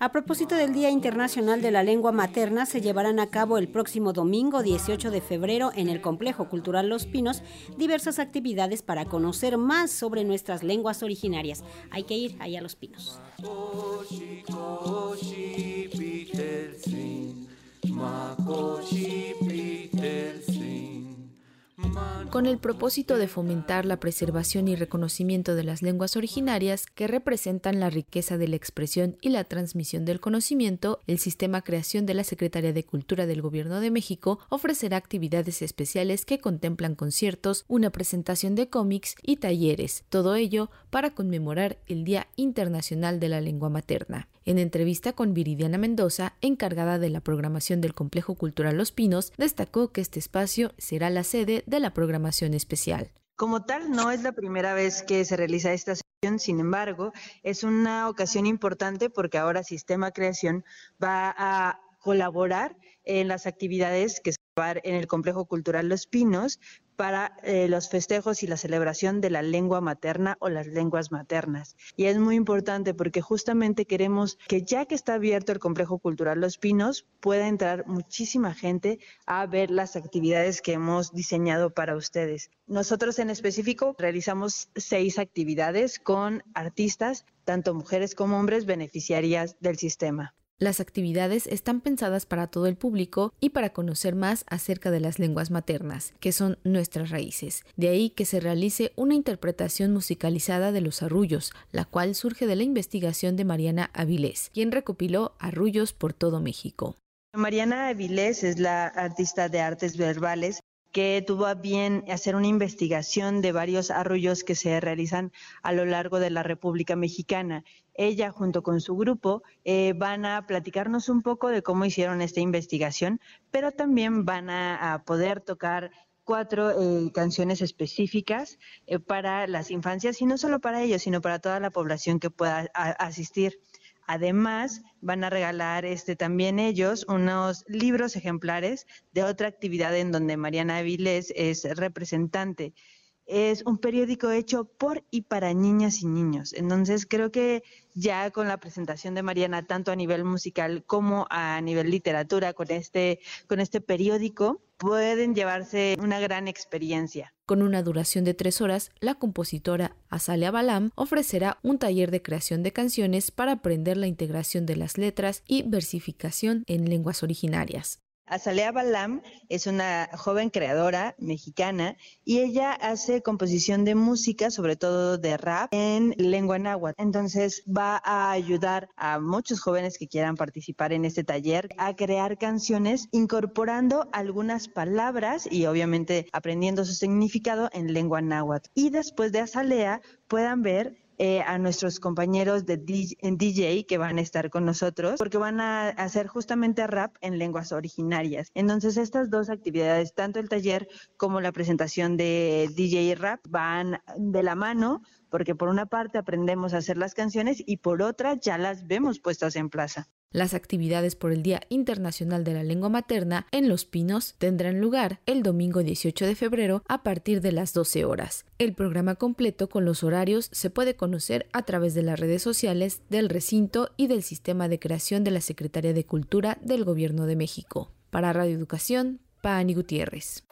A propósito del Día Internacional de la Lengua Materna, se llevarán a cabo el próximo domingo 18 de febrero en el Complejo Cultural Los Pinos diversas actividades para conocer más sobre nuestras lenguas originarias. Hay que ir allá a Los Pinos. Con el propósito de fomentar la preservación y reconocimiento de las lenguas originarias que representan la riqueza de la expresión y la transmisión del conocimiento, el Sistema Creación de la Secretaría de Cultura del Gobierno de México ofrecerá actividades especiales que contemplan conciertos, una presentación de cómics y talleres, todo ello para conmemorar el Día Internacional de la Lengua Materna. En entrevista con Viridiana Mendoza, encargada de la programación del Complejo Cultural Los Pinos, destacó que este espacio será la sede de la programación Como tal, no es la primera vez que se realiza esta sesión, sin embargo, es una ocasión importante porque ahora Sistema Creación va a colaborar en las actividades que se van en el Complejo Cultural Los Pinos para eh, los festejos y la celebración de la lengua materna o las lenguas maternas. Y es muy importante porque justamente queremos que ya que está abierto el Complejo Cultural Los Pinos, pueda entrar muchísima gente a ver las actividades que hemos diseñado para ustedes. Nosotros en específico realizamos seis actividades con artistas, tanto mujeres como hombres, beneficiarias del sistema. Las actividades están pensadas para todo el público y para conocer más acerca de las lenguas maternas, que son nuestras raíces. De ahí que se realice una interpretación musicalizada de los arrullos, la cual surge de la investigación de Mariana Avilés, quien recopiló arrullos por todo México. Mariana Avilés es la artista de artes verbales que tuvo a bien hacer una investigación de varios arroyos que se realizan a lo largo de la República Mexicana. Ella junto con su grupo eh, van a platicarnos un poco de cómo hicieron esta investigación, pero también van a, poder tocar cuatro eh, canciones específicas eh, para las infancias y no solo para ellos, sino para toda la población que pueda asistir. Además, van a regalar este, también ellos unos libros ejemplares de otra actividad en donde Mariana Avilés es representante. Es un periódico hecho por y para niñas y niños. Entonces, creo que ya con la presentación de Mariana, tanto a nivel musical como a nivel literatura, con este, con este periódico, pueden llevarse una gran experiencia. Con una duración de tres horas, la compositora Azalea Balam ofrecerá un taller de creación de canciones para aprender la integración de las letras y versificación en lenguas originarias. Azalea Balam es una joven creadora mexicana y ella hace composición de música, sobre todo de rap, en lengua náhuatl. Entonces va a ayudar a muchos jóvenes que quieran participar en este taller a crear canciones incorporando algunas palabras y obviamente aprendiendo su significado en lengua náhuatl. Y después de Azalea puedan ver eh, a nuestros compañeros de DJ, que van a estar con nosotros, porque van a hacer justamente rap en lenguas originarias. Entonces, estas dos actividades, tanto el taller como la presentación de DJ rap, van de la mano, porque por una parte aprendemos a hacer las canciones y por otra ya las vemos puestas en plaza. Las actividades por el Día Internacional de la Lengua Materna en Los Pinos tendrán lugar el domingo 18 de febrero a partir de las 12 horas. El programa completo con los horarios se puede conocer a través de las redes sociales del recinto y del sistema de creación de la Secretaría de Cultura del Gobierno de México. Para Radio Educación, Pani Gutiérrez.